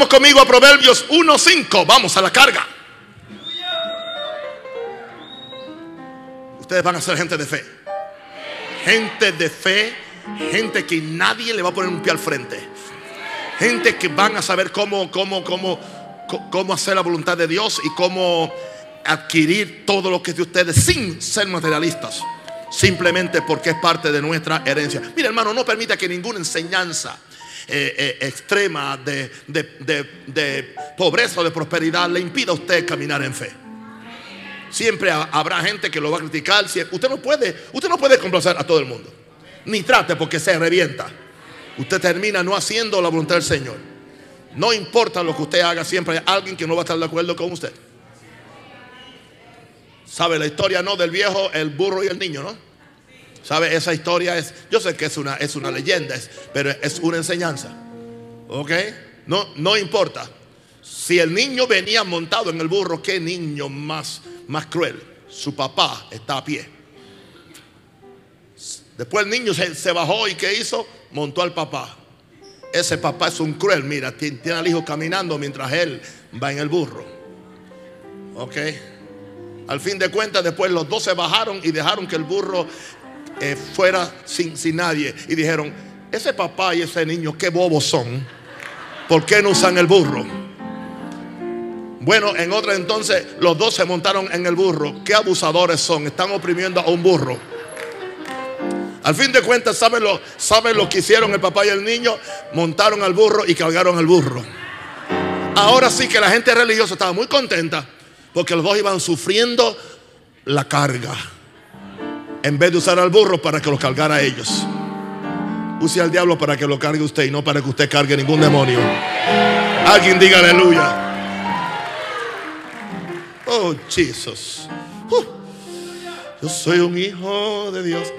Vamos conmigo a Proverbios 1.5. Vamos a la carga. Ustedes van a ser gente de fe. Gente de fe. Gente que nadie le va a poner un pie al frente. Gente que van a saber cómo, cómo, cómo, cómo hacer la voluntad de Dios y cómo adquirir todo lo que es de ustedes sin ser materialistas. Simplemente porque es parte de nuestra herencia. Mira hermano, no permita que ninguna enseñanza eh, eh, extrema de, de, pobreza o de prosperidad le impida a usted caminar en fe. Siempre habrá gente que lo va a criticar. Usted no puede, usted no puede complacer a todo el mundo. Ni trate porque se revienta. Usted termina no haciendo la voluntad del Señor. No importa lo que usted haga, siempre hay alguien que no va a estar de acuerdo con usted. ¿Sabe la historia, no? Del viejo, el burro y el niño, ¿no? ¿Sabe? Esa historia es, yo sé que es una, es una leyenda, pero es una enseñanza. ¿Ok? No, no importa. Si el niño venía montado en el burro, ¿qué niño más, más cruel? Su papá está a pie. Después el niño se, se bajó y ¿qué hizo? Montó al papá. Ese papá es un cruel, mira, tiene al hijo caminando mientras él va en el burro. ¿Ok? Al fin de cuentas, después los dos se bajaron y dejaron que el burro eh, fuera sin, sin nadie. Y dijeron, ese papá y ese niño, qué bobos son. ¿Por qué no usan el burro? Bueno, en otra entonces los dos se montaron en el burro. Qué abusadores son. Están oprimiendo a un burro. Al fin de cuentas, ¿saben lo, ¿saben lo que hicieron el papá y el niño? Montaron al burro y cargaron al burro. Ahora sí que la gente religiosa estaba muy contenta porque los dos iban sufriendo la carga. En vez de usar al burro para que lo cargara a ellos. Use al diablo para que lo cargue usted y no para que usted cargue ningún demonio. Alguien diga aleluya. Oh, Jesús. Uh. yo soy un hijo de Dios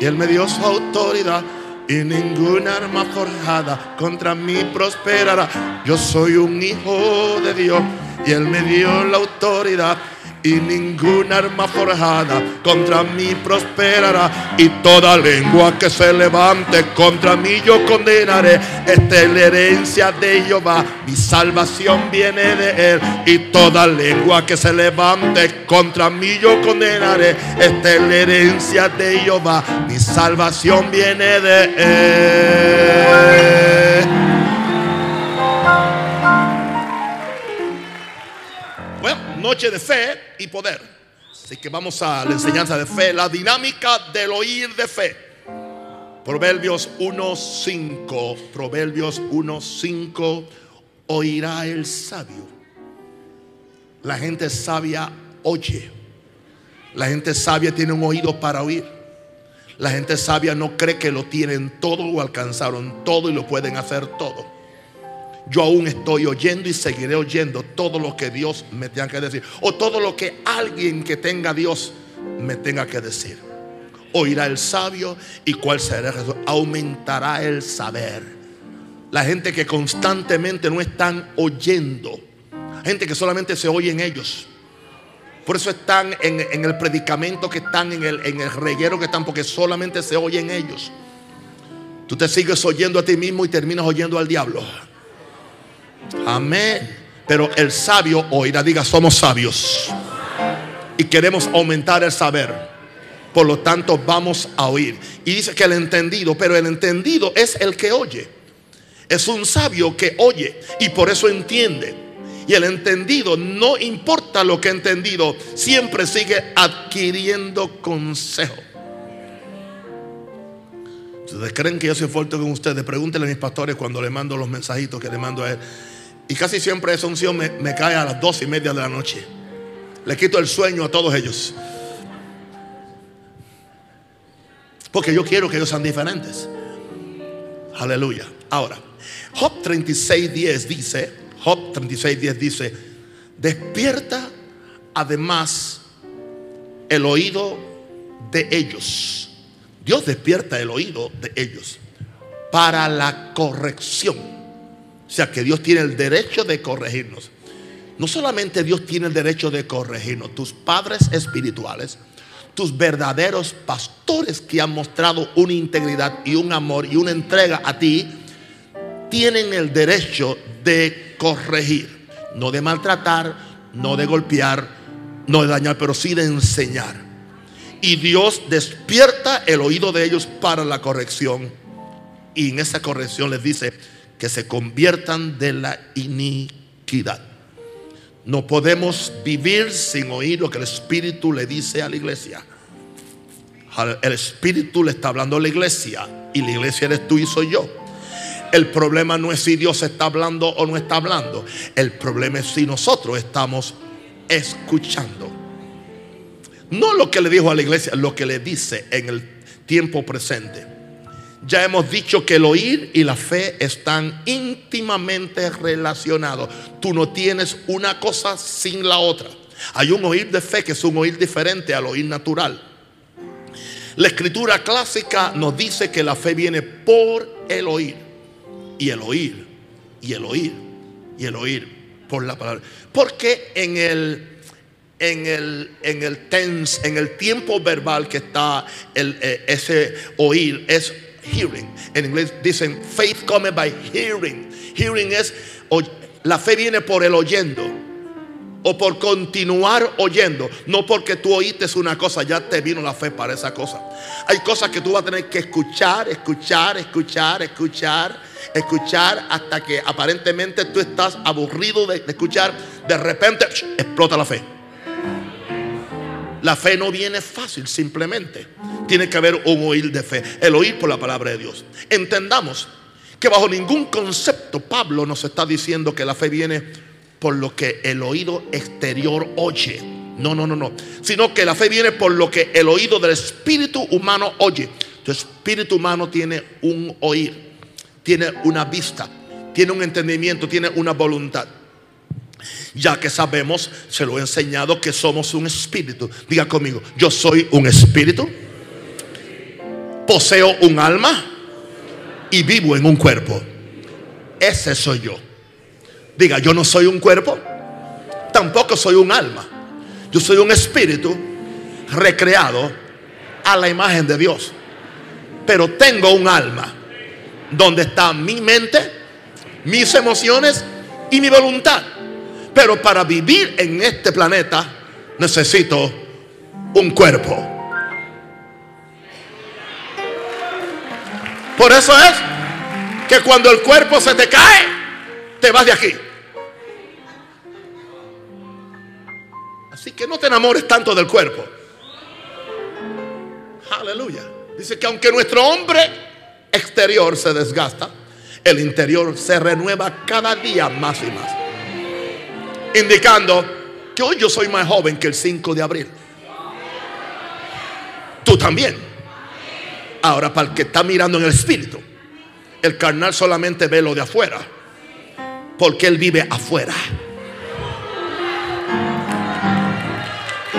y Él me dio su autoridad y ninguna arma forjada contra mí prosperará. Yo soy un hijo de Dios y Él me dio la autoridad y ninguna arma forjada contra mí prosperará. Y toda lengua que se levante contra mí yo condenaré. Esta es la herencia de Jehová mi salvación viene de él. Y toda lengua que se levante contra mí yo condenaré. Esta es la herencia de Jehová mi salvación viene de él noche de fe y poder. Así que vamos a la enseñanza de fe, la dinámica del oír de fe. Proverbios 1.5, Proverbios 1.5, oirá el sabio. La gente sabia oye. La gente sabia tiene un oído para oír. La gente sabia no cree que lo tienen todo o alcanzaron todo y lo pueden hacer todo yo aún estoy oyendo y seguiré oyendo todo lo que Dios me tenga que decir. O todo lo que alguien que tenga Dios me tenga que decir. Oirá el sabio y cuál será Jesús. Aumentará el saber. La gente que constantemente no están oyendo. Gente que solamente se oye en ellos. Por eso están en, el predicamento que están, en el, en el reguero que están, porque solamente se oye en ellos. Tú te sigues oyendo a ti mismo y terminas oyendo al diablo. Amén. Pero el sabio oirá, diga, somos sabios. Y queremos aumentar el saber. Por lo tanto, vamos a oír. Y dice que el entendido, pero el entendido es el que oye. Es un sabio que oye y por eso entiende. Y el entendido, no importa lo que ha entendido, siempre sigue adquiriendo consejo. ¿Ustedes creen que yo soy fuerte con ustedes? Pregúntenle a mis pastores cuando le mando los mensajitos que le mando a él. Y casi siempre esa unción me, me cae a las dos y media de la noche. Le quito el sueño a todos ellos. Porque yo quiero que ellos sean diferentes. Aleluya. Ahora, Job 36.10 dice, Job 36.10 dice, despierta además el oído de ellos. Dios despierta el oído de ellos para la corrección o sea que Dios tiene el derecho de corregirnos. No solamente Dios tiene el derecho de corregirnos, tus padres espirituales, tus verdaderos pastores que han mostrado una integridad y un amor y una entrega a ti, tienen el derecho de corregir, no de maltratar, no de golpear, no de dañar, pero sí de enseñar. Y Dios despierta el oído de ellos para la corrección. Y en esa corrección les dice que se conviertan de la iniquidad. No podemos vivir sin oír lo que el Espíritu le dice a la iglesia. El Espíritu le está hablando a la iglesia y la iglesia eres tú y soy yo. El problema no es si Dios está hablando o no está hablando. El problema es si nosotros estamos escuchando. No lo que le dijo a la iglesia, lo que le dice en el tiempo presente. Ya hemos dicho que el oír y la fe están íntimamente relacionados. Tú no tienes una cosa sin la otra. Hay un oír de fe que es un oír diferente al oír natural. La escritura clásica nos dice que la fe viene por el oír. Y el oír, y el oír, y el oír por la palabra. Porque en el, en el, en el tense, en el tiempo verbal que está el, eh, ese oír, es hearing. En inglés dicen faith come by hearing. Hearing es la fe viene por el oyendo o por continuar oyendo. No porque tú oíste una cosa, ya te vino la fe para esa cosa. Hay cosas que tú vas a tener que escuchar, escuchar, escuchar, escuchar, escuchar hasta que aparentemente tú estás aburrido de, escuchar. De repente explota la fe. La fe no viene fácil, simplemente. Tiene que haber un oír de fe. El oír por la palabra de Dios. Entendamos que bajo ningún concepto Pablo nos está diciendo que la fe viene por lo que el oído exterior oye. No, no, no, no. Sino que la fe viene por lo que el oído del espíritu humano oye. Tu espíritu humano tiene un oír, tiene una vista, tiene un entendimiento, tiene una voluntad. Ya que sabemos, se lo he enseñado que somos un espíritu. Diga conmigo, yo soy un espíritu, poseo un alma y vivo en un cuerpo. Ese soy yo. Diga, yo no soy un cuerpo, tampoco soy un alma. Yo soy un espíritu recreado a la imagen de Dios. Pero tengo un alma donde está mi mente, mis emociones y mi voluntad. Pero para vivir en este planeta necesito un cuerpo. Por eso es que cuando el cuerpo se te cae, te vas de aquí. Así que no te enamores tanto del cuerpo. Aleluya. Dice que aunque nuestro hombre exterior se desgasta, el interior se renueva cada día más y más. Indicando que hoy yo soy más joven que el 5 de abril. Tú también. Ahora, para el que está mirando en el espíritu, el carnal solamente ve lo de afuera, porque él vive afuera.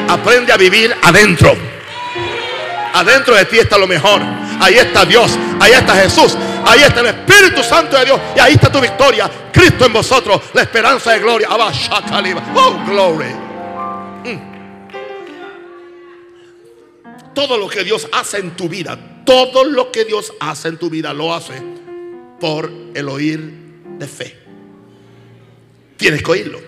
Aprende a vivir adentro. Adentro de ti está lo mejor. Ahí está Dios. Ahí está Jesús. Ahí está el Espíritu Santo de Dios. Y ahí está tu victoria. Cristo en vosotros. La esperanza de gloria. Oh, glory. Mm. Todo lo que Dios hace en tu vida. Todo lo que Dios hace en tu vida lo hace por el oír de fe. Tienes que oírlo.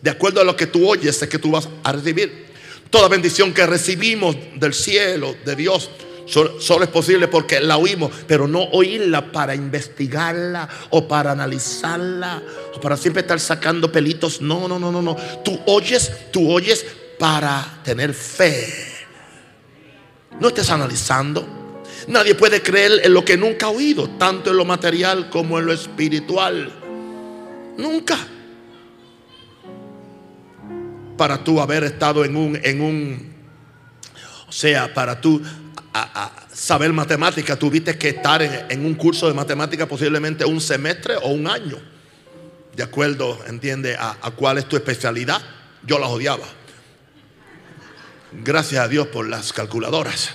De acuerdo a lo que tú oyes, es que tú vas a recibir. Toda bendición que recibimos del cielo, de Dios, solo, es posible porque la oímos, pero no oírla para investigarla o para analizarla o para siempre estar sacando pelitos. No, no, no, no, no. Tú oyes, tú oyes para tener fe. No estés analizando. Nadie puede creer en lo que nunca ha oído, tanto en lo material como en lo espiritual. Nunca para tú haber estado en un, en un, o sea, para tú saber matemática, tuviste que estar en, un curso de matemática posiblemente un semestre o un año, de acuerdo, entiende, a, a cuál es tu especialidad. Yo las odiaba. Gracias a Dios por las calculadoras.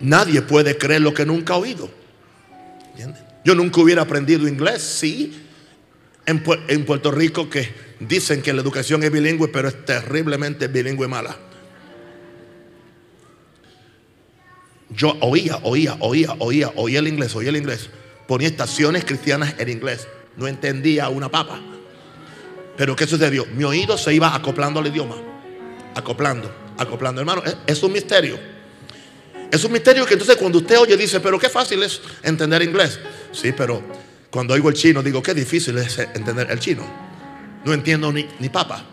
Nadie puede creer lo que nunca ha oído. Yo nunca hubiera aprendido inglés, sí, en, en Puerto Rico que dicen que la educación es bilingüe, pero es terriblemente bilingüe mala. Yo oía, oía, oía, oía, oía el inglés, oía el inglés. ponía estaciones cristianas en inglés. No entendía una papa. Pero ¿qué sucedió? Mi oído se iba acoplando al idioma. Acoplando, acoplando. Hermano, es, un misterio. Es un misterio que entonces cuando usted oye dice, pero qué fácil es entender inglés. Sí, pero cuando oigo el chino digo, qué difícil es entender el chino. No entiendo ni, ni papa.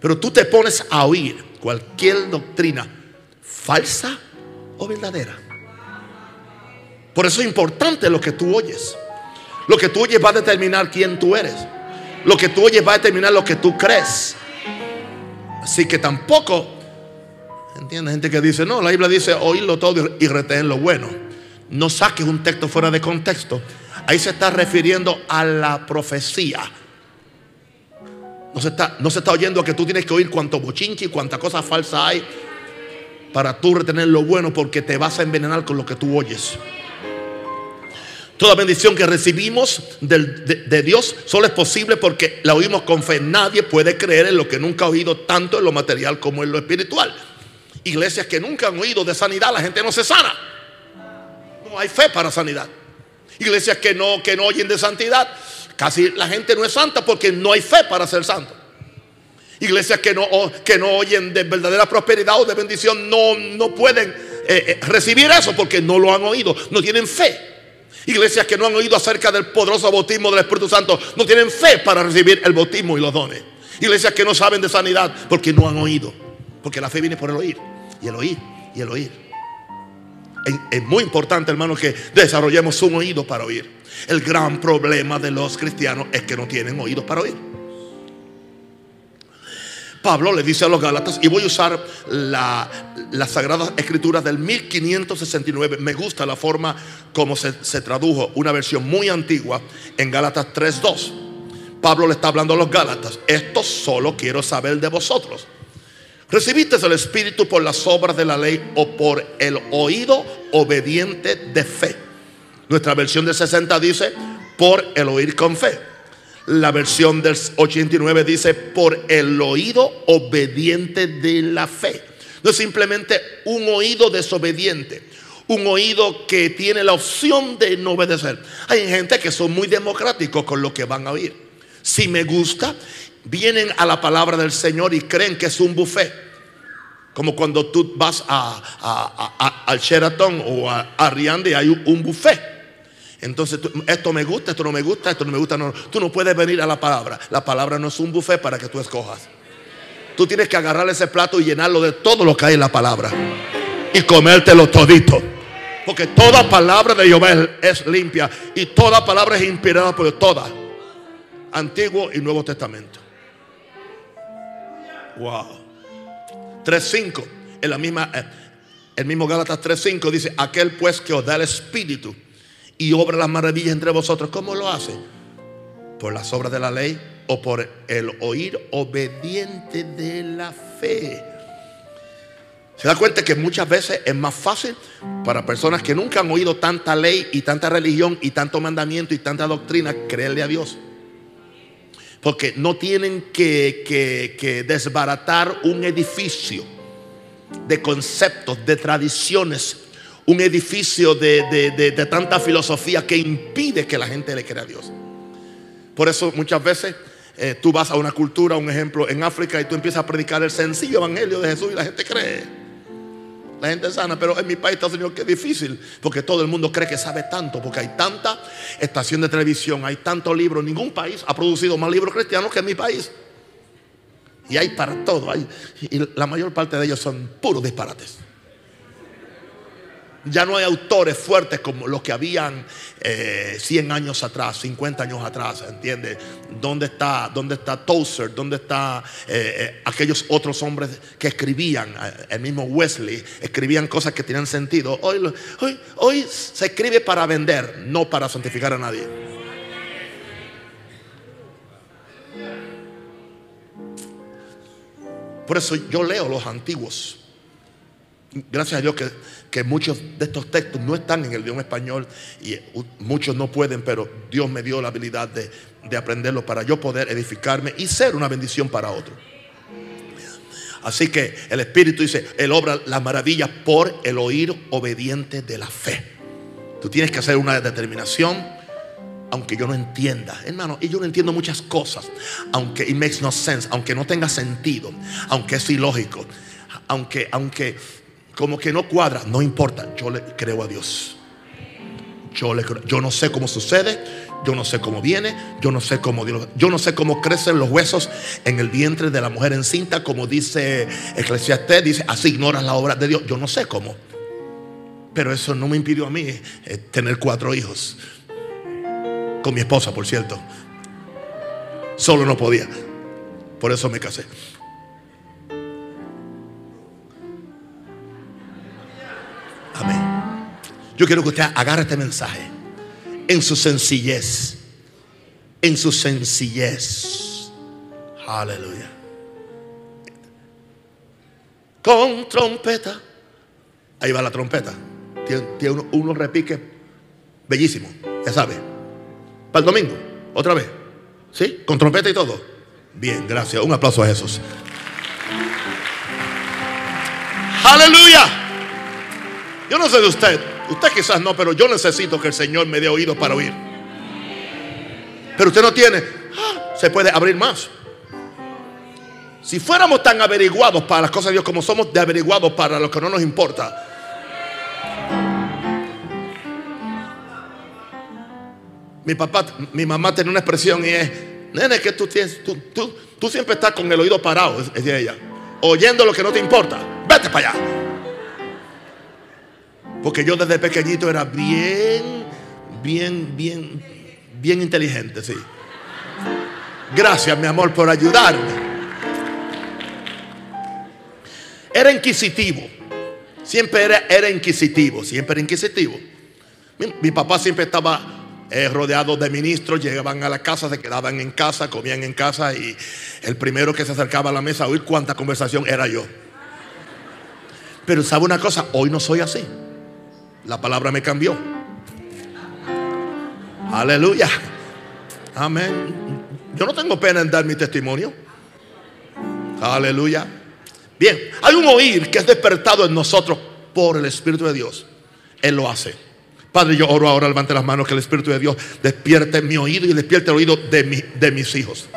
Pero tú te pones a oír cualquier doctrina falsa o verdadera. Por eso es importante lo que tú oyes. Lo que tú oyes va a determinar quién tú eres. Lo que tú oyes va a determinar lo que tú crees. Así que tampoco, ¿entiendes? Gente que dice, no, la Biblia dice oírlo todo y retener lo bueno. No saques un texto fuera de contexto. Ahí se está refiriendo a la profecía. No se está, no se está oyendo que tú tienes que oír cuánto bochinche y cuánta cosa falsa hay para tú retener lo bueno porque te vas a envenenar con lo que tú oyes. Toda bendición que recibimos de, de, Dios solo es posible porque la oímos con fe. Nadie puede creer en lo que nunca ha oído tanto en lo material como en lo espiritual. Iglesias que nunca han oído de sanidad, la gente no se sana. No hay fe para sanidad. Iglesias que no, que no oyen de santidad, casi la gente no es santa porque no hay fe para ser santo. Iglesias que no, que no oyen de verdadera prosperidad o de bendición no, no pueden eh, eh, recibir eso porque no lo han oído, no tienen fe. Iglesias que no han oído acerca del poderoso bautismo del Espíritu Santo no tienen fe para recibir el bautismo y los dones. Iglesias que no saben de sanidad porque no han oído. Porque la fe viene por el oír. Y el oír. Y el oír. Es muy importante, hermano, que desarrollemos un oído para oír. El gran problema de los cristianos es que no tienen oídos para oír. Pablo le dice a los Gálatas, y voy a usar la, las Sagradas Escrituras del 1569. Me gusta la forma como se, se tradujo, una versión muy antigua en Gálatas 3.2. Pablo le está hablando a los Gálatas, esto solo quiero saber de vosotros. ¿Recibiste el Espíritu por las obras de la ley o por el oído obediente de fe? Nuestra versión de 60 dice, por el oír con fe. La versión del 89 dice, por el oído obediente de la fe. No es simplemente un oído desobediente, un oído que tiene la opción de no obedecer. Hay gente que son muy democráticos con lo que van a oír. Si me gusta, vienen a la palabra del Señor y creen que es un buffet. Como cuando tú vas a, al Sheraton o a, a y hay un buffet. Entonces, esto me gusta, esto no me gusta, esto no me gusta. No, tú no puedes venir a la palabra. La palabra no es un buffet para que tú escojas. Tú tienes que agarrar ese plato y llenarlo de todo lo que hay en la palabra. Y comértelo todito. Porque toda palabra de Jehová es, limpia. Y toda palabra es inspirada por toda. Antiguo y Nuevo Testamento. Wow. 3.5. En la misma, eh, el mismo Gálatas 3.5 dice, aquel pues que os da el Espíritu y obra las maravillas entre vosotros. ¿Cómo lo hace? ¿Por las obras de la ley o por el oír obediente de la fe? Se da cuenta que muchas veces es más fácil para personas que nunca han oído tanta ley y tanta religión y tanto mandamiento y tanta doctrina creerle a Dios. Porque no tienen que, que desbaratar un edificio de conceptos, de tradiciones un edificio de, tanta filosofía que impide que la gente le crea a Dios. Por eso muchas veces eh, tú vas a una cultura, un ejemplo, en África y tú empiezas a predicar el sencillo evangelio de Jesús y la gente cree. La gente sana, pero en mi país, Estados Unidos, que es difícil, porque todo el mundo cree que sabe tanto, porque hay tanta estación de televisión, hay tantos libros. Ningún país ha producido más libros cristianos que en mi país. Y hay para todo. y la mayor parte de ellos son puros disparates. Ya no hay autores fuertes como los que habían 100 eh, años atrás, 50 años atrás, ¿entiendes? ¿Dónde está, dónde está Tozer? ¿Dónde están eh, eh, aquellos otros hombres que escribían? El mismo Wesley, escribían cosas que tenían sentido. Hoy, hoy, hoy se escribe para vender, no para santificar a nadie. Por eso yo leo los antiguos. Gracias a Dios que muchos de estos textos no están en el idioma español y muchos no pueden, pero Dios me dio la habilidad de, de aprenderlo para yo poder edificarme y ser una bendición para otros. Así que el Espíritu dice, Él obra las maravillas por el oír obediente de la fe. Tú tienes que hacer una determinación, aunque yo no entienda. Hermano, y yo no entiendo muchas cosas, aunque it makes no sense, aunque no tenga sentido, aunque es ilógico, aunque, aunque como que no cuadra, no importa, yo le creo a Dios. Yo, le yo no sé cómo sucede, yo no sé cómo viene, yo no sé cómo yo no sé cómo crecen los huesos en el vientre de la mujer encinta, como dice Eclesiastés, dice, así ignoras la obra de Dios. Yo no sé cómo. Pero eso no me impidió a mí eh, tener cuatro hijos. Con mi esposa, por cierto. Solo no podía. Por eso me casé. Yo quiero que usted agarre este mensaje en su sencillez. En su sencillez. Aleluya. Con trompeta. Ahí va la trompeta. Tiene, unos repiques bellísimos. Ya sabe. Para el domingo. Otra vez. ¿Sí? Con trompeta y todo. Bien, gracias. Un aplauso a Jesús. Aleluya. Yo no sé de usted. Usted quizás no, pero yo necesito que el Señor me dé oído para oír. Pero usted no tiene, ah, se puede abrir más. Si fuéramos tan averiguados para las cosas de Dios como somos de averiguados para lo que no nos importa. Mi papá, mi mamá tiene una expresión y es, nene, que tú tienes, tú, tú, siempre estás con el oído parado, es ella, oyendo lo que no te importa. Vete para allá. Porque yo desde pequeñito era bien, bien, bien, bien inteligente, sí. Gracias, mi amor, por ayudarme. Era inquisitivo. Siempre era, era inquisitivo, siempre era inquisitivo. Mi, papá siempre estaba eh, rodeado de ministros, llegaban a la casa, se quedaban en casa, comían en casa y el primero que se acercaba a la mesa a oír cuánta conversación era yo. Pero sabe una cosa, hoy no soy así. La palabra me cambió. Aleluya. Amén. Yo no tengo pena en dar mi testimonio. Aleluya. Bien, hay un oír que es despertado en nosotros por el Espíritu de Dios. Él lo hace. Padre, yo oro ahora, levante las manos, que el Espíritu de Dios despierte mi oído y despierte el oído de, de mis hijos.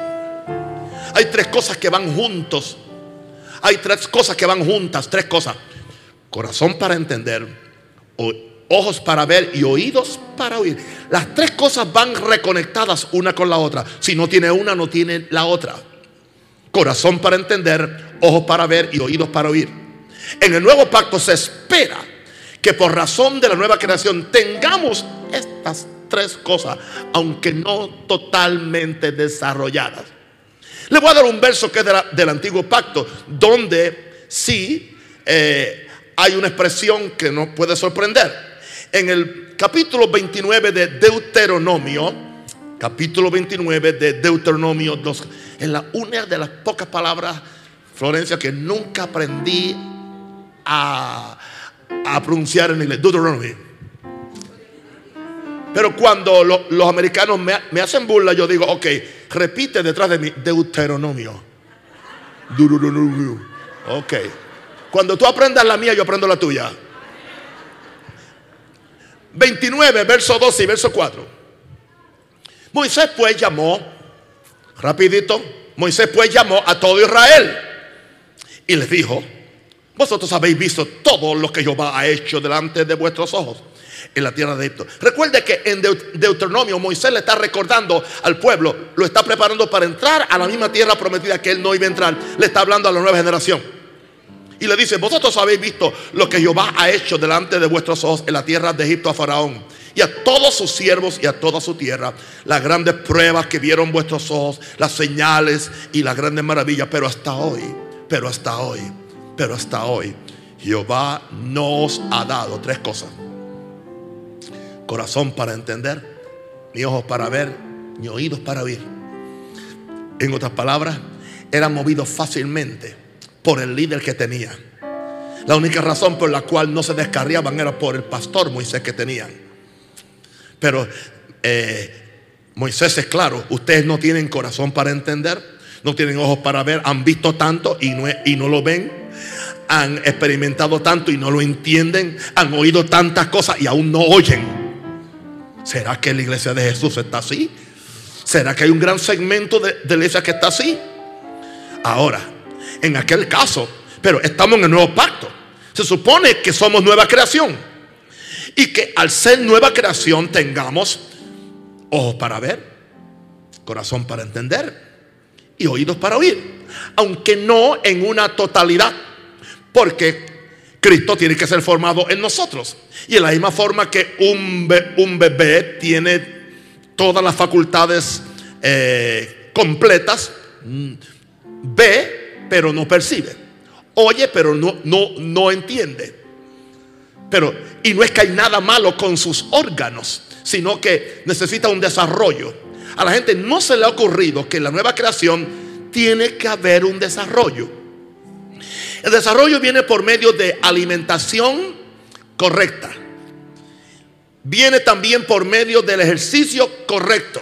Hay tres cosas que van juntos. Hay tres cosas que van juntas, tres cosas. Corazón para entender, ojos para ver y oídos para oír. Las tres cosas van reconectadas una con la otra. Si no tiene una, no tiene la otra. Corazón para entender, ojos para ver y oídos para oír. En el nuevo pacto se espera que por razón de la nueva creación tengamos estas tres cosas, aunque no totalmente desarrolladas. Le voy a dar un verso que es del antiguo pacto, donde sí eh, hay una expresión que nos puede sorprender. En el capítulo 29 de Deuteronomio, capítulo 29 de Deuteronomio, dos, en la una de las pocas palabras, Florencia, que nunca aprendí a, pronunciar en inglés, Deuteronomio. Pero cuando los americanos me, me, hacen burla, yo digo, ok, repite detrás de mí, Deuteronomio. Deuteronomio. Ok. Cuando tú aprendas la mía, yo aprendo la tuya. 29, verso 12 y verso 4. Moisés pues llamó, rapidito, Moisés pues llamó a todo Israel y les dijo, vosotros habéis visto todo lo que Jehová ha hecho delante de vuestros ojos en la tierra de Egipto. Recuerde que en Deuteronomio Moisés le está recordando al pueblo, lo está preparando para entrar a la misma tierra prometida que él no iba a entrar. Le está hablando a la nueva generación. Y le dice, vosotros habéis visto lo que Jehová ha hecho delante de vuestros ojos en la tierra de Egipto a Faraón y a todos sus siervos y a toda su tierra, las grandes pruebas que vieron vuestros ojos, las señales y las grandes maravillas, pero hasta hoy, pero hasta hoy, pero hasta hoy, Jehová nos ha dado tres cosas. Corazón para entender, ni ojos para ver, ni oídos para oír. En otras palabras, eran movidos fácilmente por el líder que tenía. La única razón por la cual no se descarriaban era por el pastor Moisés que tenían. Pero eh, Moisés es claro, ustedes no tienen corazón para entender, no tienen ojos para ver, han visto tanto y no, y no lo ven, han experimentado tanto y no lo entienden, han oído tantas cosas y aún no oyen. ¿Será que la iglesia de Jesús está así? ¿Será que hay un gran segmento de, de la iglesia que está así? Ahora, en aquel caso, pero estamos en el nuevo pacto. Se supone que somos nueva creación. Y que al ser nueva creación tengamos ojos para ver, corazón para entender y oídos para oír. Aunque no en una totalidad. Porque Cristo tiene que ser formado en nosotros. Y en la misma forma que un, bebé tiene todas las facultades eh, completas, mm, ve pero no percibe. Oye pero no, no, no entiende. Pero, y no es que hay nada malo con sus órganos, sino que necesita un desarrollo. A la gente no se le ha ocurrido que en la nueva creación tiene que haber un desarrollo. El desarrollo viene por medio de alimentación correcta. Viene también por medio del ejercicio correcto.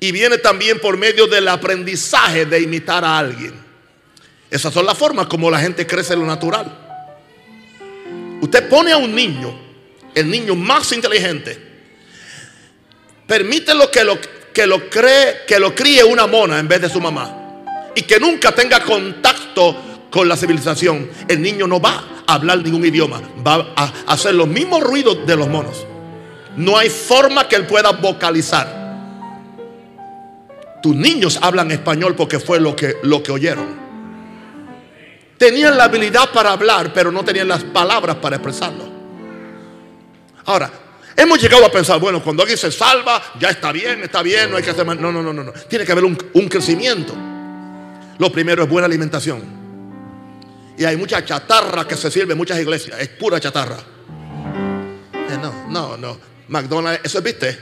Y viene también por medio del aprendizaje de imitar a alguien. Esas son las formas como la gente crece en lo natural. Usted pone a un niño, el niño más inteligente, permítelo que lo, que lo cree, que lo críe una mona en vez de su mamá. Y que nunca tenga contacto con la civilización. El niño no va a hablar ningún idioma. Va a hacer los mismos ruidos de los monos. No hay forma que él pueda vocalizar. Tus niños hablan español porque fue lo que, lo que oyeron. Tenían la habilidad para hablar, pero no tenían las palabras para expresarlo. Ahora, hemos llegado a pensar, bueno, cuando alguien se salva, ya está bien, está bien, no hay que hacer más. No, no, no, no. Tiene que haber un, un crecimiento. Lo primero es buena alimentación. Y hay mucha chatarra que se sirve en muchas iglesias. Es pura chatarra. Eh, no, no, no. McDonald's, eso es, viste.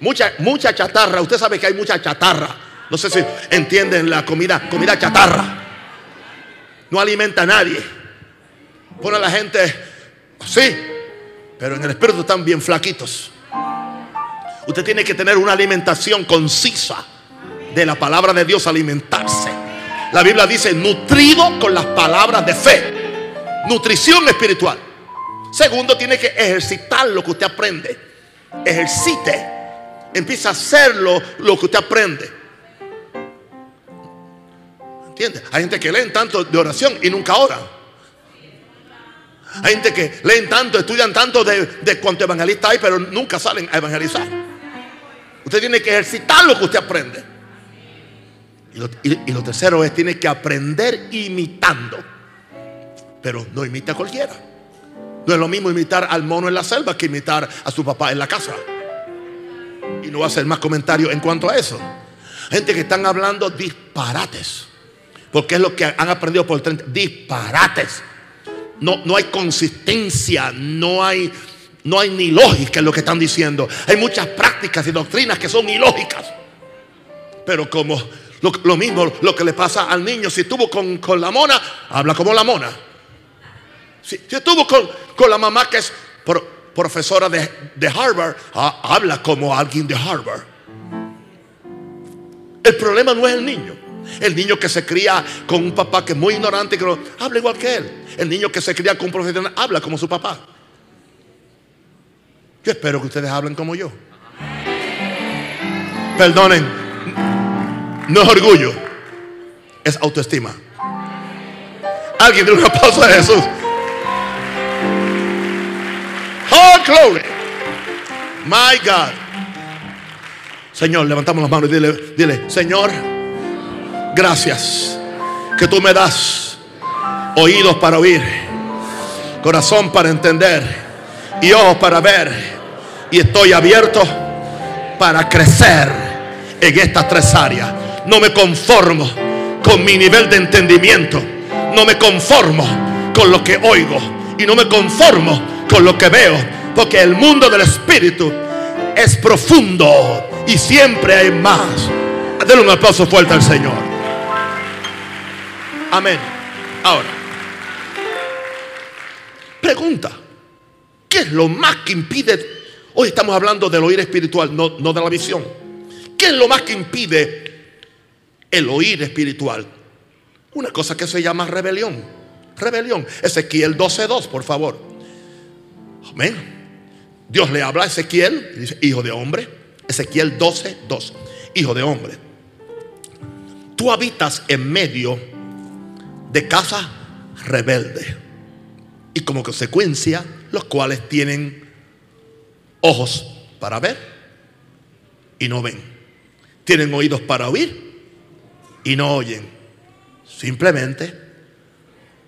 Mucha, mucha chatarra. Usted sabe que hay mucha chatarra. No sé si entienden la comida, comida chatarra. No alimenta a nadie. Pone a la gente, sí, pero en el espíritu están bien flaquitos. Usted tiene que tener una alimentación concisa de la palabra de Dios, alimentarse. La Biblia dice, nutrido con las palabras de fe. Nutrición espiritual. Segundo, tiene que ejercitar lo que usted aprende. Ejercite. Empieza a hacerlo lo que usted aprende. Hay gente que leen tanto de oración y nunca ora. Hay gente que leen tanto, estudian tanto de, de cuánto evangelista hay, pero nunca salen a evangelizar. Usted tiene que ejercitar lo que usted aprende. Y lo, y lo tercero es, tiene que aprender imitando. Pero no imita a cualquiera. No es lo mismo imitar al mono en la selva que imitar a su papá en la casa. Y no voy a hacer más comentarios en cuanto a eso. Gente que están hablando disparates. Porque es lo que han aprendido por el 30. Disparates. No, no hay consistencia, no hay, no hay ni lógica en lo que están diciendo. Hay muchas prácticas y doctrinas que son ilógicas. Pero como lo, mismo lo que le pasa al niño, si estuvo con, con la mona, habla como la mona. Si, estuvo con, con, la mamá que es profesora de, de Harvard, habla como alguien de Harvard. El problema no es el niño. El niño que se cría con un papá que es muy ignorante, que habla igual que él. El niño que se cría con un profesional habla como su papá. Yo espero que ustedes hablen como yo. Perdonen, no es orgullo, es autoestima. Alguien de una pausa a Jesús. Oh, glory. My God. Señor, levantamos las manos y dile, dile, Señor gracias que tú me das oídos para oír, corazón para entender y ojos para ver. Y estoy abierto para crecer en estas tres áreas. No me conformo con mi nivel de entendimiento. No me conformo con lo que oigo. Y no me conformo con lo que veo. Porque el mundo del espíritu es profundo y siempre hay más. Denle un aplauso fuerte al Señor. Amén. Ahora, pregunta, ¿qué es lo más que impide? Hoy estamos hablando del oír espiritual, no, no de la visión. ¿Qué es lo más que impide el oír espiritual? Una cosa que se llama rebelión. Rebelión. Ezequiel 12.2, por favor. Amén. Dios le habla a Ezequiel, hijo de hombre, Ezequiel 12, 2, hijo de hombre. Tú habitas en medio de casa rebelde y como consecuencia los cuales tienen ojos para ver y no ven. Tienen oídos para oír y no oyen. Simplemente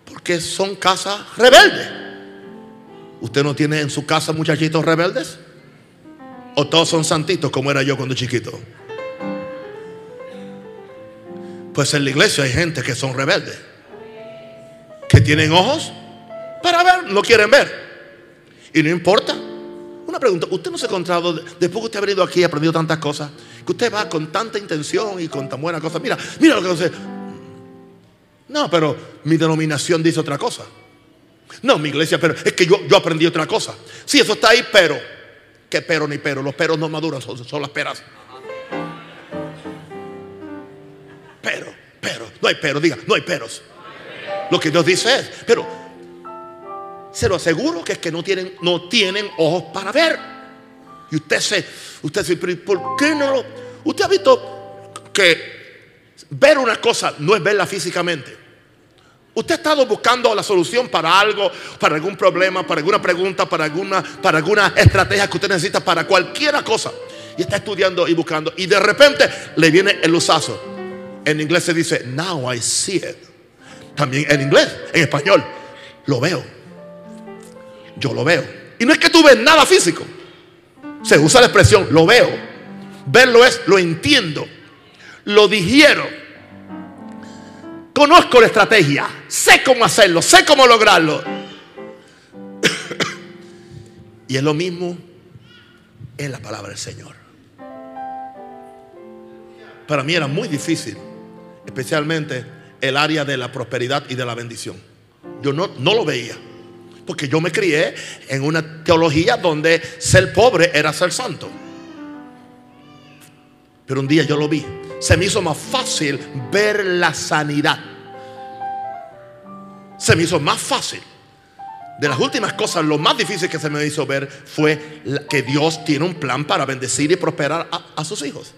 porque son casas rebeldes. ¿Usted no tiene en su casa muchachitos rebeldes? ¿O todos son santitos como era yo cuando chiquito? Pues en la iglesia hay gente que son rebeldes. Que tienen ojos para ver, no quieren ver. Y no importa. Una pregunta, ¿usted no se ha encontrado, después que usted ha venido aquí y ha aprendido tantas cosas, que usted va con tanta intención y con tan buena cosa? Mira, mira lo que hace. No, pero mi denominación dice otra cosa. No, mi iglesia, pero es que yo, yo aprendí otra cosa. Sí, eso está ahí, pero. ¿Qué pero ni pero? Los peros no maduran, son, son las peras. Pero, pero, no hay pero, diga, no hay peros. Lo que Dios dice es, pero se lo aseguro que es que no tienen, no tienen ojos para ver. Y usted se, usted se, ¿por qué no lo? Usted ha visto que ver una cosa no es verla físicamente. Usted ha estado buscando la solución para algo, para algún problema, para alguna pregunta, para alguna, para alguna estrategia que usted necesita, para cualquier cosa. Y está estudiando y buscando. Y de repente le viene el luzazo. En inglés se dice, now I see it. También en inglés, en español, lo veo yo lo veo. Y no es que tú ves nada físico. Se usa la expresión, lo veo. Verlo es, lo entiendo. Lo digiero. Conozco la estrategia. Sé cómo hacerlo. Sé cómo lograrlo. y es lo mismo en la palabra del Señor. Para mí era muy difícil. Especialmente el área de la prosperidad y de la bendición. Yo no, no lo veía. Porque yo me crié en una teología donde ser pobre era ser santo. Pero un día yo lo vi. Se me hizo más fácil ver la sanidad. Se me hizo más fácil. De las últimas cosas, lo más difícil que se me hizo ver fue que Dios tiene un plan para bendecir y prosperar a, a sus hijos.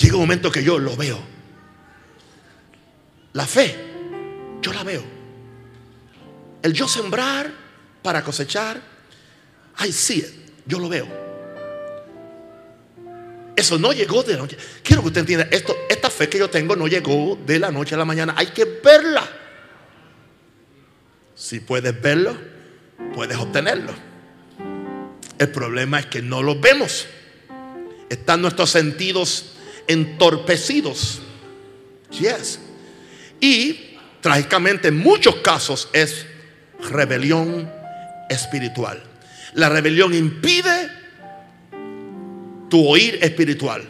Llega un momento que yo lo veo. La fe, yo la veo. El yo sembrar para cosechar. I see Yo lo veo. Eso no llegó de la noche. Quiero que usted entienda, esto, esta fe que yo tengo no llegó de la noche a la mañana. Hay que verla. Si puedes verlo, puedes obtenerlo. El problema es que no lo vemos. Están nuestros sentidos entorpecidos. Yes. Y trágicamente en muchos casos es rebelión espiritual. La rebelión impide tu oír espiritual.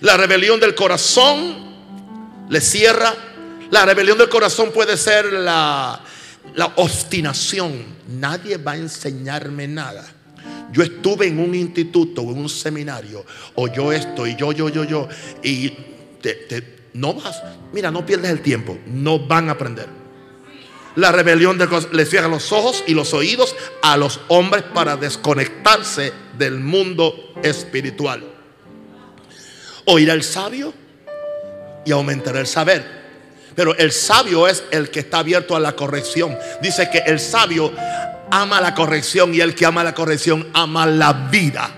La rebelión del corazón le cierra. La rebelión del corazón puede ser la, la obstinación. Nadie va a enseñarme nada. Yo estuve en un instituto, en un seminario, o yo esto, y yo, yo, yo, yo, y no vas, mira, no pierdes el tiempo, no van a aprender. La rebelión de, le cierra los ojos y los oídos a los hombres para desconectarse del mundo espiritual. Oirá el sabio y aumentará el saber. Pero el sabio es el que está abierto a la corrección. Dice que el sabio ama la corrección y el que ama la corrección ama la vida.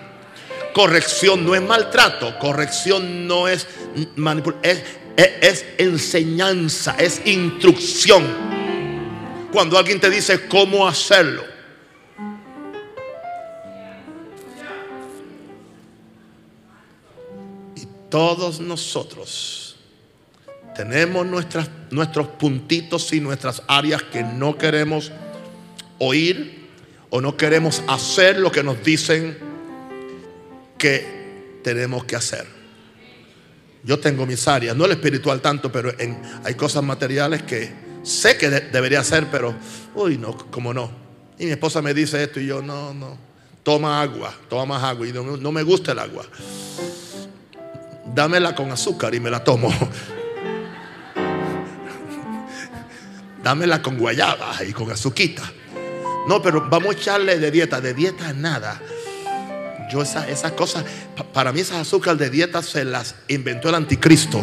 Corrección no es maltrato, corrección no es manipulación, es enseñanza, es instrucción cuando alguien te dice cómo hacerlo. Y todos nosotros tenemos nuestras, nuestros puntitos y nuestras áreas que no queremos oír o no queremos hacer lo que nos dicen que tenemos que hacer. Yo tengo mis áreas, no el espiritual tanto, pero hay cosas materiales que Sé que debería ser, pero, uy, no, como no. Y mi esposa me dice esto y yo, no, no. Toma agua, toma más agua. Y no, me gusta el agua. Dámela con azúcar y me la tomo. Dámela con guayaba y con azuquita. No, pero vamos a echarle de dieta. De dieta nada. Yo esas esa cosas, para mí esas azúcar de dieta se las inventó el anticristo.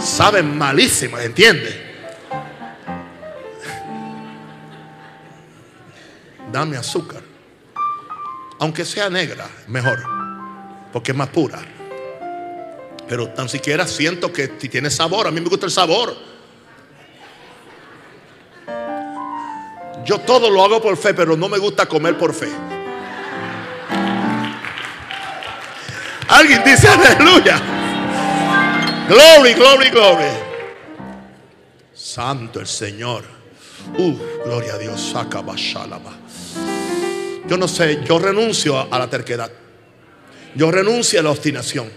Saben malísimas, ¿entiendes? Dame azúcar. Aunque sea negra, mejor. Porque es más pura. Pero tan siquiera siento que tiene sabor. A mí me gusta el sabor. Yo todo lo hago por fe, pero no me gusta comer por fe. Alguien dice aleluya. Glory, glory, glory. Santo el Señor. Uh, gloria a Dios. Yo no sé, yo renuncio a la terquedad. Yo renuncio a la obstinación.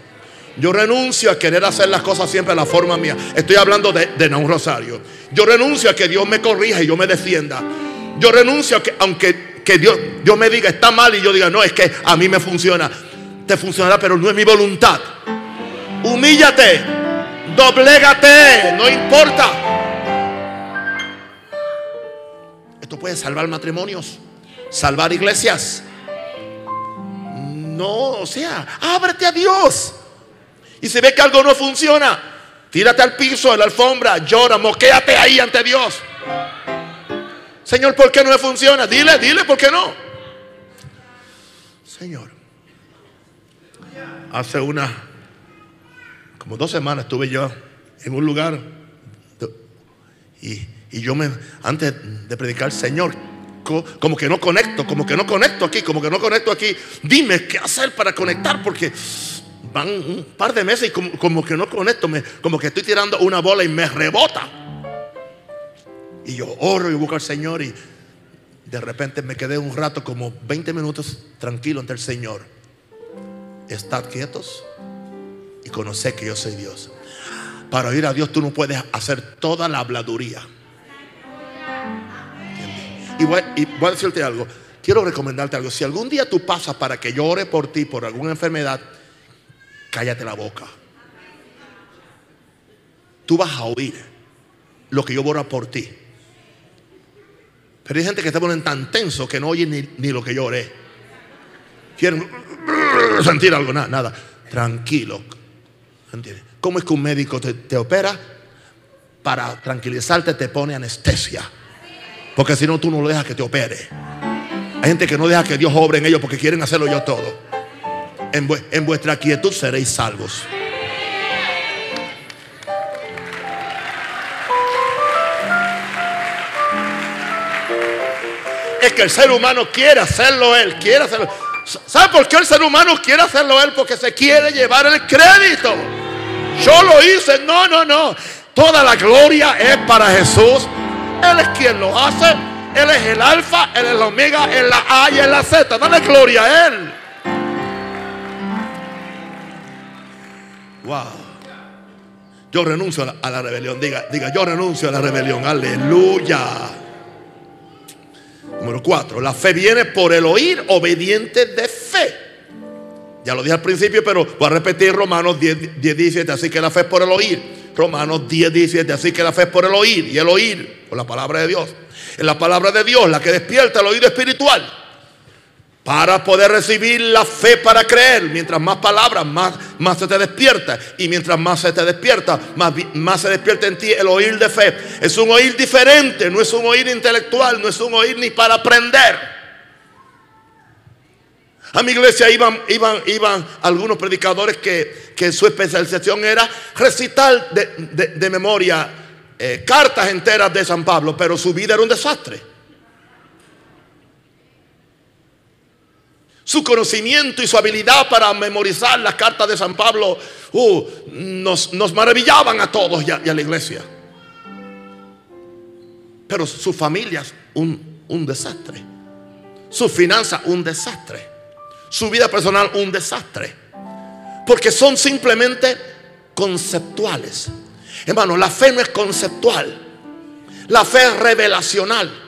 Yo renuncio a querer hacer las cosas siempre a la forma mía. Estoy hablando de, de un rosario. Yo renuncio a que Dios me corrija y yo me defienda. Yo renuncio a que, aunque que Dios, Dios me diga está mal y yo diga no, es que a mí me funciona. Te funcionará, pero no es mi voluntad. Humíllate, doblégate, no importa. Esto puede salvar matrimonios, salvar iglesias. No, o sea, ábrete a Dios. Y si ve que algo no funciona, tírate al piso, en la alfombra, llora, moquéate ahí ante Dios. Señor, ¿por qué no me funciona? Dile, dile, ¿por qué no? Señor, hace una, como dos semanas estuve yo en un lugar y, y yo me, antes de predicar, Señor, como que no conecto, como que no conecto aquí, como que no conecto aquí. Dime qué hacer para conectar, porque van un par de meses y como, que no conecto, como que estoy tirando una bola y me rebota. Y yo oro y busco al Señor y de repente me quedé un rato, como 20 minutos tranquilo ante el Señor. Estad quietos y conoced que yo soy Dios. Para oír a Dios tú no puedes hacer toda la habladuría. Y voy, a decirte algo. Quiero recomendarte algo. Si algún día tú pasas para que yo ore por ti por alguna enfermedad, cállate la boca. Tú vas a oír lo que yo voy orar por ti. Pero hay gente que está poniendo tan tenso que no oye ni, lo que yo oré. Quieren sentir algo, nada, nada. Tranquilo. ¿Entiendes? ¿Cómo es que un médico te opera? Para tranquilizarte te pone anestesia. Porque si no, tú no lo dejas que te opere. Hay gente que no deja que Dios obre en ellos porque quieren hacerlo yo todo. En, vuestra quietud seréis salvos. Que el ser humano quiere hacerlo él, quiere hacerlo. ¿Sabe por qué el ser humano quiere hacerlo él? Porque se quiere llevar el crédito. Yo lo hice. No, no, no. Toda la gloria es para Jesús. Él es quien lo hace. Él es el alfa, Él es el omega, Él es la A y es la Z. Dale gloria a Él. Wow. Yo renuncio a la, rebelión. Diga, diga, yo renuncio a la rebelión. Aleluya. Número cuatro. La fe viene por el oír obediente de fe. Ya lo dije al principio, pero voy a repetir Romanos 10, 10 17. Así que la fe es por el oír. Romanos 10, 17. Así que la fe es por el oír y el oír por la palabra de Dios. Es la palabra de Dios la que despierta el oído espiritual para poder recibir la fe para creer. Mientras más palabras, más, más se te despierta. Y mientras más se te despierta, más, más se despierta en ti el oír de fe. Es un oír diferente, no es un oír intelectual, no es un oír ni para aprender. A mi iglesia iban, iban, iban algunos predicadores que, su especialización era recitar de, memoria eh, cartas enteras de San Pablo, pero su vida era un desastre. Su conocimiento y su habilidad para memorizar las cartas de San Pablo uh, nos, maravillaban a todos y a, la iglesia. Pero su familia un, un desastre. Su finanza un desastre su vida personal un desastre. Porque son simplemente conceptuales. Hermano, la fe no es conceptual. La fe es revelacional.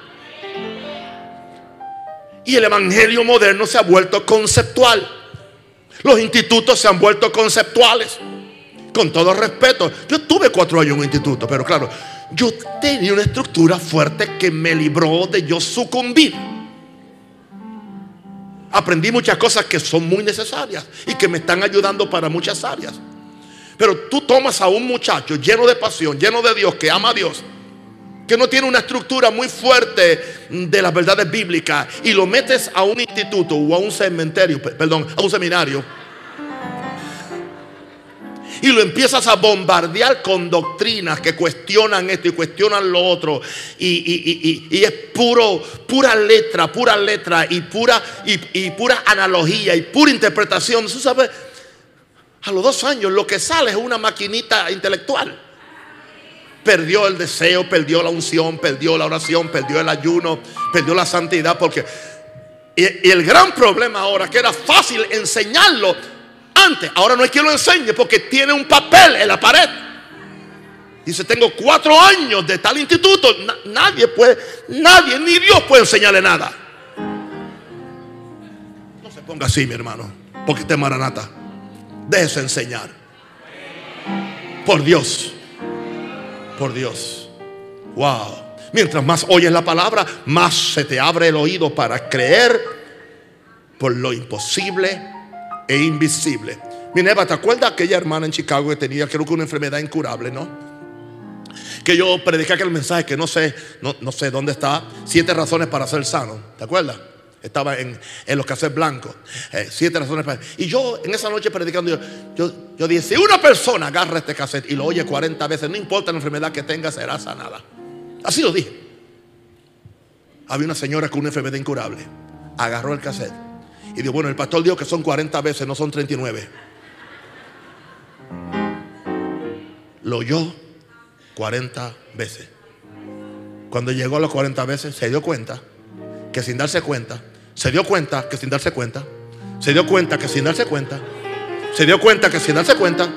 Y el Evangelio moderno se ha vuelto conceptual. Los institutos se han vuelto conceptuales. Con todo respeto. Yo tuve cuatro años en un instituto, pero claro, yo tenía una estructura fuerte que me libró de yo sucumbir. Aprendí muchas cosas que son muy necesarias y que me están ayudando para muchas áreas. Pero tú tomas a un muchacho lleno de pasión, lleno de Dios, que ama a Dios, que no tiene una estructura muy fuerte de las verdades bíblicas y lo metes a un instituto o a un cementerio, perdón, a un seminario y lo empiezas a bombardear con doctrinas que cuestionan esto y cuestionan lo otro. Y, es puro, pura letra, pura letra y pura, y, pura analogía y pura interpretación. Sabes, a los dos años lo que sale es una maquinita intelectual. Perdió el deseo, perdió la unción, perdió la oración, perdió el ayuno, perdió la santidad. Porque, y el gran problema ahora, que era fácil enseñarlo antes. Ahora no es que lo enseñe porque tiene un papel en la pared. Dice, tengo cuatro años de tal instituto. nadie puede, nadie, ni Dios puede enseñarle nada. No se ponga así, mi hermano, porque este maranata. Déjese enseñar. Por Dios. Por Dios. Wow. Mientras más oyes la palabra, más se te abre el oído para creer por lo imposible e invisible. Minerva, ¿te acuerdas aquella hermana en Chicago que tenía, creo que una enfermedad incurable, no? Que yo prediqué aquel mensaje que no sé, no, sé dónde está. Siete razones para ser sano. ¿Te acuerdas? Estaba en, los cassettes blancos. Eh, siete razones para. Y yo en esa noche predicando, yo, yo, dije: si una persona agarra este cassette y lo oye 40 veces, no importa la enfermedad que tenga, será sanada. Así lo dije. Había una señora con una enfermedad incurable. Agarró el cassette y dijo, bueno, el pastor dijo que son 40 veces, no son 39. Lo oyó 40 veces. Cuando llegó a los 40 veces, se dio cuenta que sin darse cuenta, se dio cuenta que sin darse cuenta, se dio cuenta que sin darse cuenta, se dio cuenta que sin darse cuenta,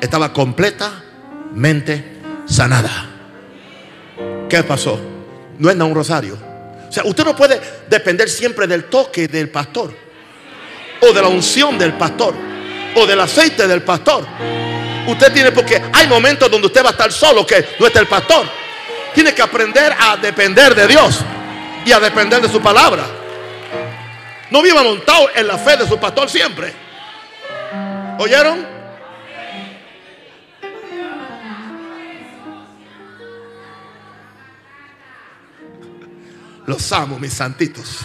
estaba completamente sanada. ¿Qué pasó? No es nada un rosario. O sea, usted no puede depender siempre del toque del pastor o de la unción del pastor o del aceite del pastor. Usted tiene, porque hay momentos donde usted va a estar solo, que no está el pastor. Tiene que aprender a depender de Dios y a depender de su palabra. No viva montado en la fe de su pastor siempre. ¿Oyeron? Los amo, mis santitos.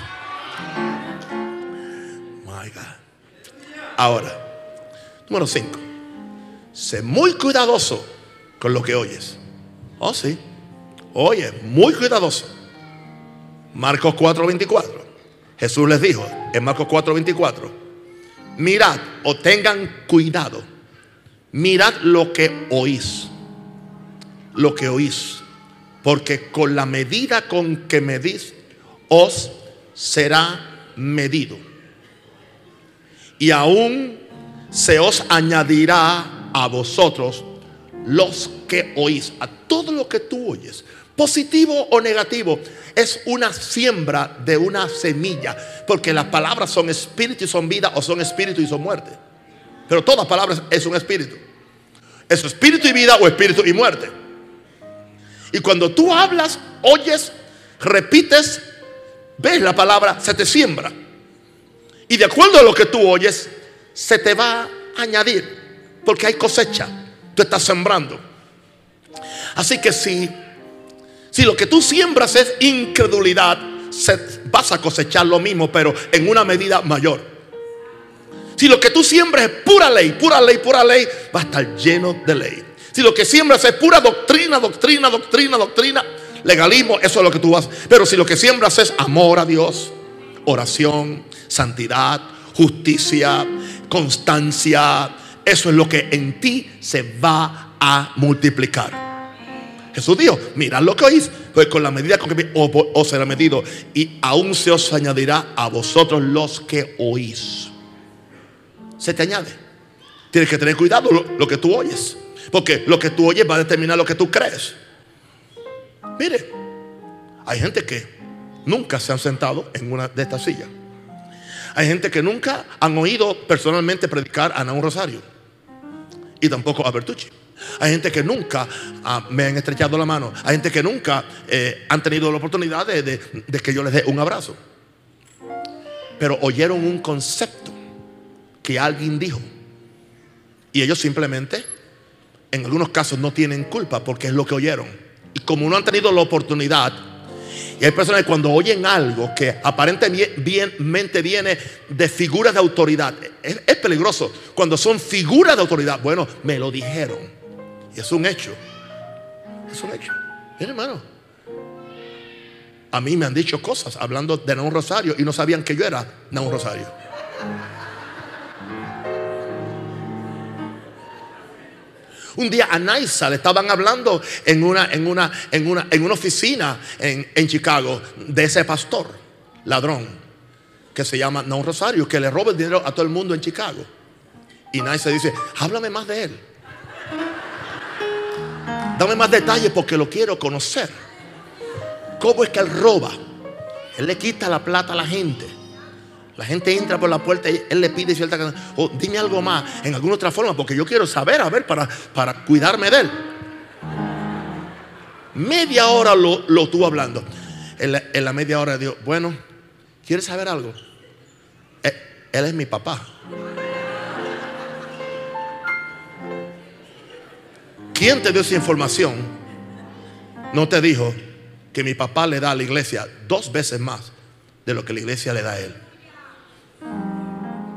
Ahora, número 5. Sé muy cuidadoso con lo que oyes. Oh, sí. Oye, muy cuidadoso. Marcos 4:24. Jesús les dijo en Marcos 4:24, mirad o tengan cuidado. Mirad lo que oís. Lo que oís. Porque con la medida con que medís, os será medido y aún se os añadirá a vosotros los que oís, a todo lo que tú oyes, positivo o negativo, es una siembra de una semilla, porque las palabras son espíritu y son vida, o son espíritu y son muerte. Pero todas palabras es un espíritu. Es espíritu y vida o espíritu y muerte. Y cuando tú hablas, oyes, repites, ves la palabra, se te siembra. Y de acuerdo a lo que tú oyes, se te va a añadir. Porque hay cosecha. Tú estás sembrando. Así que si, si lo que tú siembras es incredulidad, vas a cosechar lo mismo, pero en una medida mayor. Si lo que tú siembras es pura ley, pura ley, pura ley, va a estar lleno de ley. Si lo que siembras es pura doctrina, doctrina, doctrina, doctrina, legalismo, eso es lo que tú vas. Pero si lo que siembras es amor a Dios, oración, santidad, justicia, constancia. Eso es lo que en ti se va a multiplicar. Jesús dijo, mirad lo que oís, pues con la medida con que os será medido y aún se os añadirá a vosotros los que oís. Se te añade. Tienes que tener cuidado lo, que tú oyes, porque lo que tú oyes va a determinar lo que tú crees. Mire, hay gente que nunca se han sentado en una de estas sillas. Hay gente que nunca han oído personalmente predicar a un Rosario y tampoco a Bertucci. Hay gente que nunca ah, me han estrechado la mano. Hay gente que nunca eh, han tenido la oportunidad de, que yo les dé un abrazo. Pero oyeron un concepto que alguien dijo. Y ellos simplemente, en algunos casos, no tienen culpa porque es lo que oyeron. Y como no han tenido la oportunidad, y hay personas que cuando oyen algo que aparentemente viene de figuras de autoridad, es peligroso. Cuando son figuras de autoridad, bueno, me lo dijeron. Y es un hecho. Es un hecho. Mira, hermano. A mí me han dicho cosas hablando de un Rosario y no sabían que yo era un Rosario. Un día a Naisa le estaban hablando en una, en una, en una, en una oficina en, Chicago de ese pastor, ladrón, que se llama No Rosario, que le roba el dinero a todo el mundo en Chicago. Y Naisa dice, háblame más de él. Dame más detalles porque lo quiero conocer. ¿Cómo es que él roba? Él le quita la plata a la gente. La gente entra por la puerta y él le pide cierta o dime algo más en alguna otra forma, porque yo quiero saber, a ver, para, para cuidarme de él. Media hora lo, lo estuvo hablando. En la, media hora dijo, bueno, ¿quieres saber algo? Él, él es mi papá. ¿Quién te dio esa información? No te dijo que mi papá le da a la iglesia dos veces más de lo que la iglesia le da a él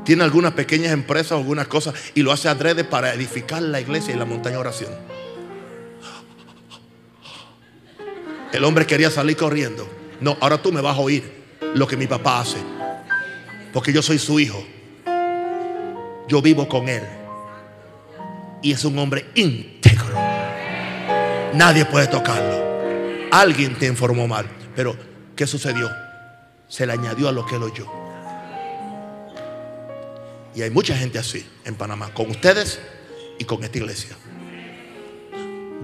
tiene algunas pequeñas empresas o algunas cosas y lo hace adrede para edificar la iglesia y la montaña oración. El hombre quería salir corriendo. No, ahora tú me vas a oír lo que mi papá hace. Porque yo soy su hijo. Yo vivo con él. Y es un hombre Nadie puede tocarlo. Alguien te informó mal. Pero, ¿qué sucedió? Se le añadió a lo que él oyó. Y hay mucha gente así en Panamá, con ustedes y con esta iglesia.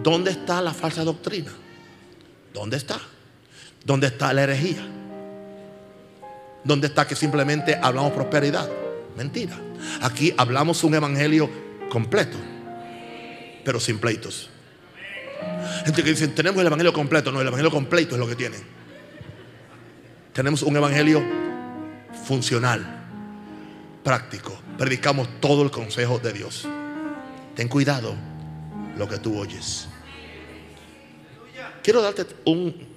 ¿Dónde está la falsa doctrina? ¿Dónde está? ¿Dónde está la herejía? ¿Dónde está que simplemente hablamos prosperidad? Mentira. Aquí hablamos un evangelio completo, pero sin pleitos. Gente que dice, tenemos el evangelio completo. No, el evangelio completo es lo que tienen. Tenemos un evangelio funcional práctico. Predicamos todo el consejo de Dios. Ten cuidado lo que tú oyes. Quiero darte un.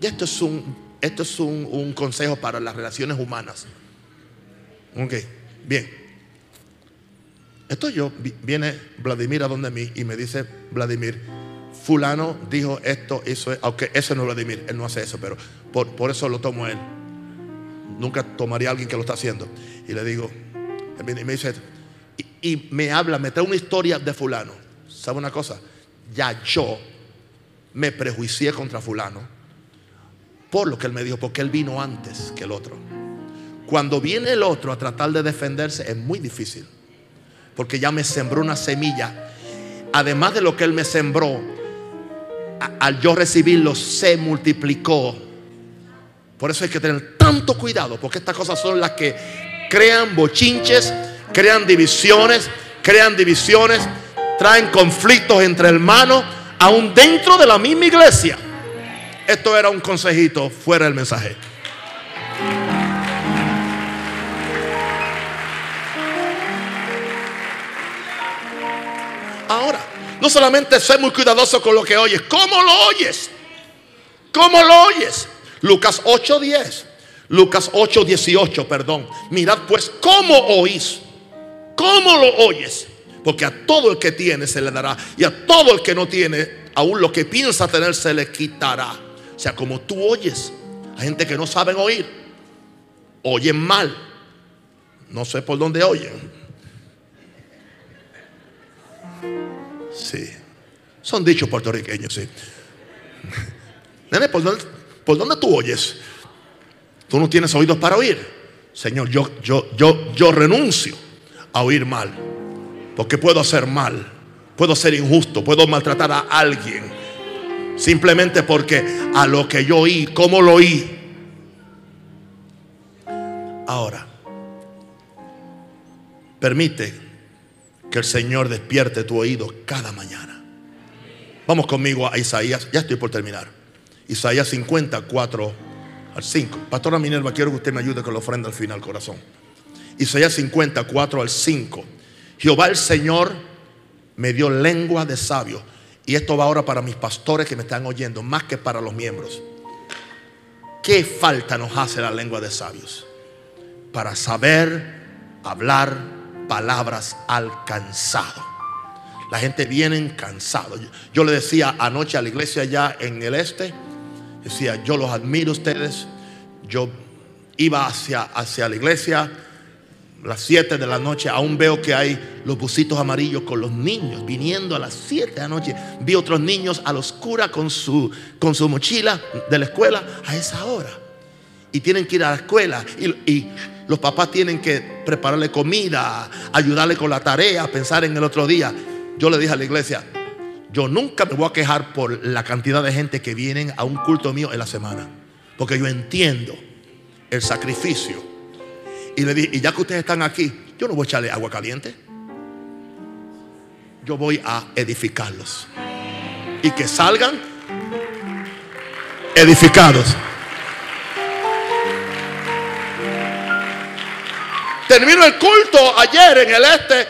Esto es un, esto es un, un consejo para las relaciones humanas. Ok, bien. Esto yo, viene Vladimir a donde mí y me dice, Vladimir, fulano dijo esto, eso, aunque ese no es Vladimir, él no hace eso, pero por, por eso lo tomo él. Nunca tomaría a alguien que lo está haciendo. Y le digo, y me dice, y, me habla, me trae una historia de fulano. ¿Sabe una cosa? Ya yo me prejuicié contra fulano por lo que él me dijo, porque él vino antes que el otro. Cuando viene el otro a tratar de defenderse es muy difícil, porque ya me sembró una semilla. Además de lo que él me sembró, al yo recibirlo se multiplicó. Por eso hay que tener tanto cuidado, porque estas cosas son las que crean bochinches, crean divisiones, crean divisiones, traen conflictos entre hermanos, aún dentro de la misma iglesia. Esto era un consejito fuera del mensaje. No solamente soy muy cuidadoso con lo que oyes, ¿cómo lo oyes? ¿Cómo lo oyes? Lucas 8:10. Lucas 8, 18, perdón. Mirad pues cómo oís, cómo lo oyes. Porque a todo el que tiene se le dará. Y a todo el que no tiene, aún lo que piensa tener se le quitará. O sea, como tú oyes. Hay gente que no saben oír. Oyen mal. No sé por dónde oyen. Sí. Son dichos puertorriqueños, sí. Nene, ¿por dónde, ¿por dónde tú oyes? Tú no tienes oídos para oír. Señor, yo, yo, yo, yo renuncio a oír mal. Porque puedo hacer mal. Puedo ser injusto. Puedo maltratar a alguien. Simplemente porque a lo que yo oí, ¿cómo lo oí? Ahora, permite Que el Señor despierte tu oído cada mañana. Vamos conmigo a Isaías, ya estoy por terminar. Isaías 54 al 5. Pastora Minerva, quiero que usted me ayude con la ofrenda al final, corazón. Isaías 54 al 5. Jehová el Señor me dio lengua de sabio. Y esto va ahora para mis pastores que me están oyendo, más que para los miembros. ¿Qué falta nos hace la lengua de sabios? Para saber hablar palabras alcanzado. La gente viene cansado. Yo, le decía anoche a la iglesia allá en el este, decía, yo los admiro a ustedes. Yo iba hacia, hacia la iglesia las 7 de la noche, aún veo que hay los busitos amarillos con los niños viniendo a las 7 de la noche. Vi otros niños a la oscura con su, con su mochila de la escuela a esa hora. Y tienen que ir a la escuela. Y, los papás tienen que prepararle comida, ayudarle con la tarea, pensar en el otro día. Yo le dije a la iglesia, yo nunca me voy a quejar por la cantidad de gente que vienen a un culto mío en la semana. Porque yo entiendo el sacrificio y le dije, y ya que ustedes están aquí, yo no voy a echarle agua caliente. Yo voy a edificarlos. Y que salgan edificados. Termino el culto ayer en el este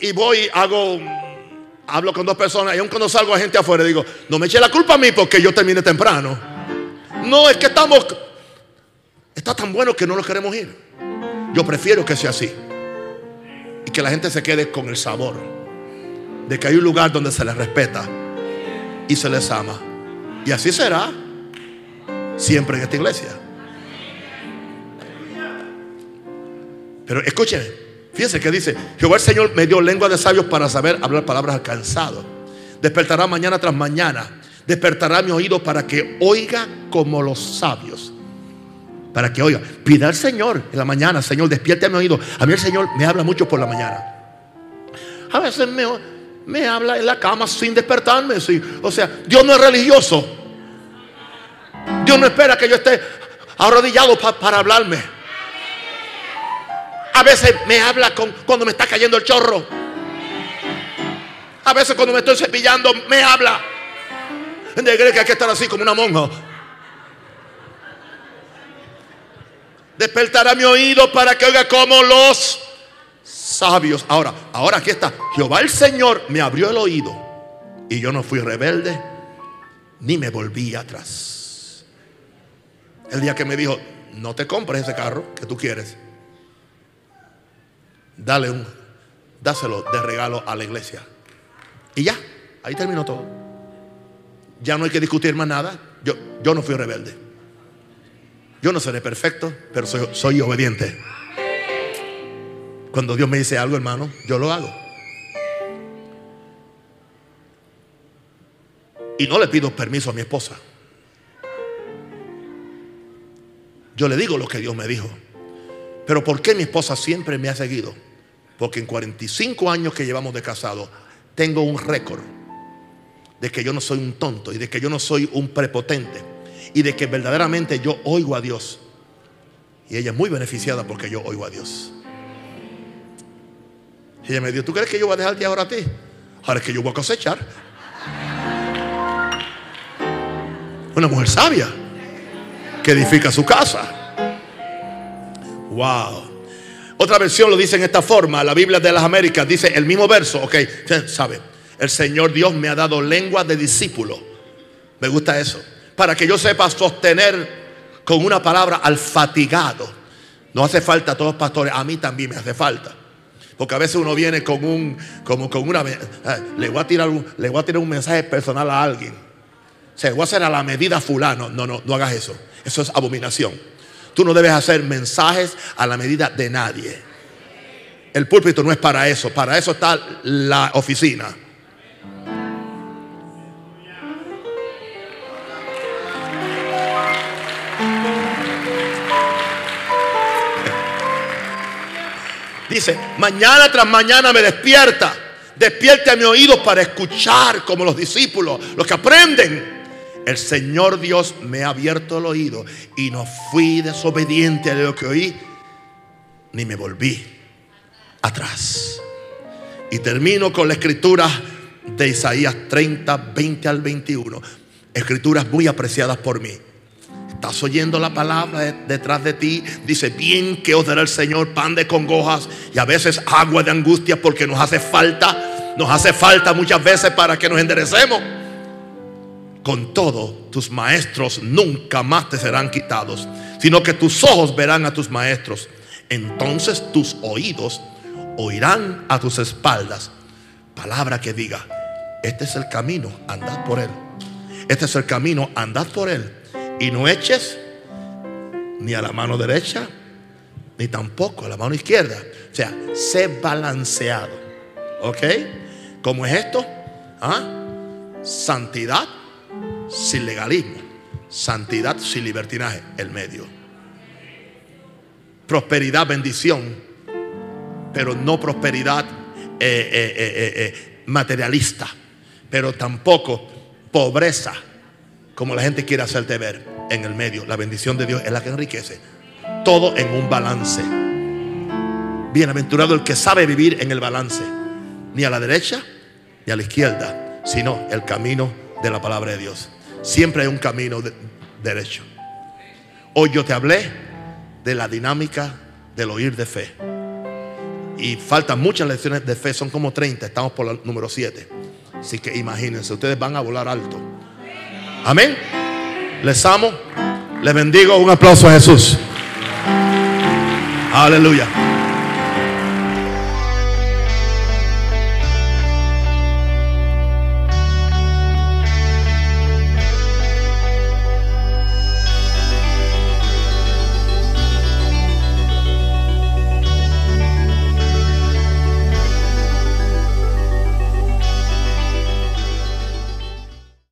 y voy, hago, hablo con dos personas y aún cuando salgo a gente afuera digo, no me eche la culpa a mí porque yo terminé temprano. No, es que estamos, está tan bueno que no lo queremos ir. Yo prefiero que sea así. Y que la gente se quede con el sabor de que hay un lugar donde se les respeta y se les ama. Y así será siempre en esta iglesia. Pero escúcheme, fíjense que dice, Jehová el Señor me dio lengua de sabios para saber hablar palabras alcanzadas. Despertará mañana tras mañana. Despertará mi oído para que oiga como los sabios para que oiga. Pida al Señor en la mañana, Señor, despierte mi oído. A mí el Señor me habla mucho por la mañana. A veces me, me habla en la cama sin despertarme. O sea, Dios no es religioso. Dios no espera que yo esté arrodillado para hablarme. A veces me habla con, cuando me está cayendo el chorro. A veces cuando me estoy cepillando me habla. De que hay que estar así como una monja. Despertará mi oído para que oiga como los sabios. Ahora, ahora aquí está. Jehová el Señor me abrió el oído y yo no fui rebelde ni me volví atrás. El día que me dijo, no te compres ese carro que tú quieres. Dale un, dáselo de regalo a la iglesia. Y ya, ahí terminó todo. Ya no hay que discutir más nada. Yo, yo no fui rebelde. Yo no seré perfecto, pero soy, obediente. Cuando Dios me dice algo, hermano, yo lo hago. Y no le pido permiso a mi esposa. Yo le digo lo que Dios me dijo. Pero ¿por qué mi esposa siempre me ha seguido? Porque en 45 años que llevamos de casado, tengo un récord de que yo no soy un tonto y de que yo no soy un prepotente y de que verdaderamente yo oigo a Dios. Y ella es muy beneficiada porque yo oigo a Dios. Y ella me dijo, ¿tú crees que yo voy a dejarte ahora a ti? Ahora es que yo voy a cosechar. Una mujer sabia que edifica su casa. Wow. Otra versión lo dice en esta forma. La Biblia de las Américas dice el mismo verso. Ok, sabe. El Señor Dios me ha dado lengua de discípulo. Me gusta eso para que yo sepa sostener con una palabra al fatigado. No hace falta a todos los pastores, a mí también me hace falta. Porque a veces uno viene con un, como con una, eh, le voy a tirar un, le voy a tirar un mensaje personal a alguien. Se voy a hacer a la medida fulano. No, no, no hagas eso. Eso es abominación. Tú no debes hacer mensajes a la medida de nadie. El púlpito no es para eso. Para eso está la oficina. Dice, mañana tras mañana me despierta. Despierte a mi oído para escuchar como los discípulos, los que aprenden. El Señor Dios me ha abierto el oído y no fui desobediente a lo que oí, ni me volví atrás. Y termino con la escritura de Isaías 30, 20 al 21. Escrituras muy apreciadas por mí. Estás oyendo la palabra detrás de ti. Dice, bien que os dará el Señor pan de congojas y a veces agua de angustia porque nos hace falta. Nos hace falta muchas veces para que nos enderecemos. Con todo, tus maestros nunca más te serán quitados, sino que tus ojos verán a tus maestros. Entonces tus oídos oirán a tus espaldas. Palabra que diga, este es el camino, andad por él. Este es el camino, andad por él. Y no eches ni a la mano derecha, ni tampoco a la mano izquierda. O sea, sé balanceado. ¿Ok? ¿Cómo es esto? ¿Ah? Santidad sin legalismo. Santidad sin libertinaje, el medio. Prosperidad, bendición, pero no prosperidad eh, eh, eh, materialista, pero tampoco pobreza, como la gente quiere hacerte ver en el medio. La bendición de Dios es la que enriquece. Todo en un balance. Bienaventurado el que sabe vivir en el balance, ni a la derecha ni a la izquierda, sino el camino de la palabra de Dios. Siempre hay un camino derecho. Hoy yo te hablé de la dinámica del oír de fe. Y faltan muchas lecciones de fe, son como 30, estamos por el número 7. Así que imagínense, ustedes van a volar alto. Amén. Les amo, les bendigo. Un aplauso a Jesús. Aleluya.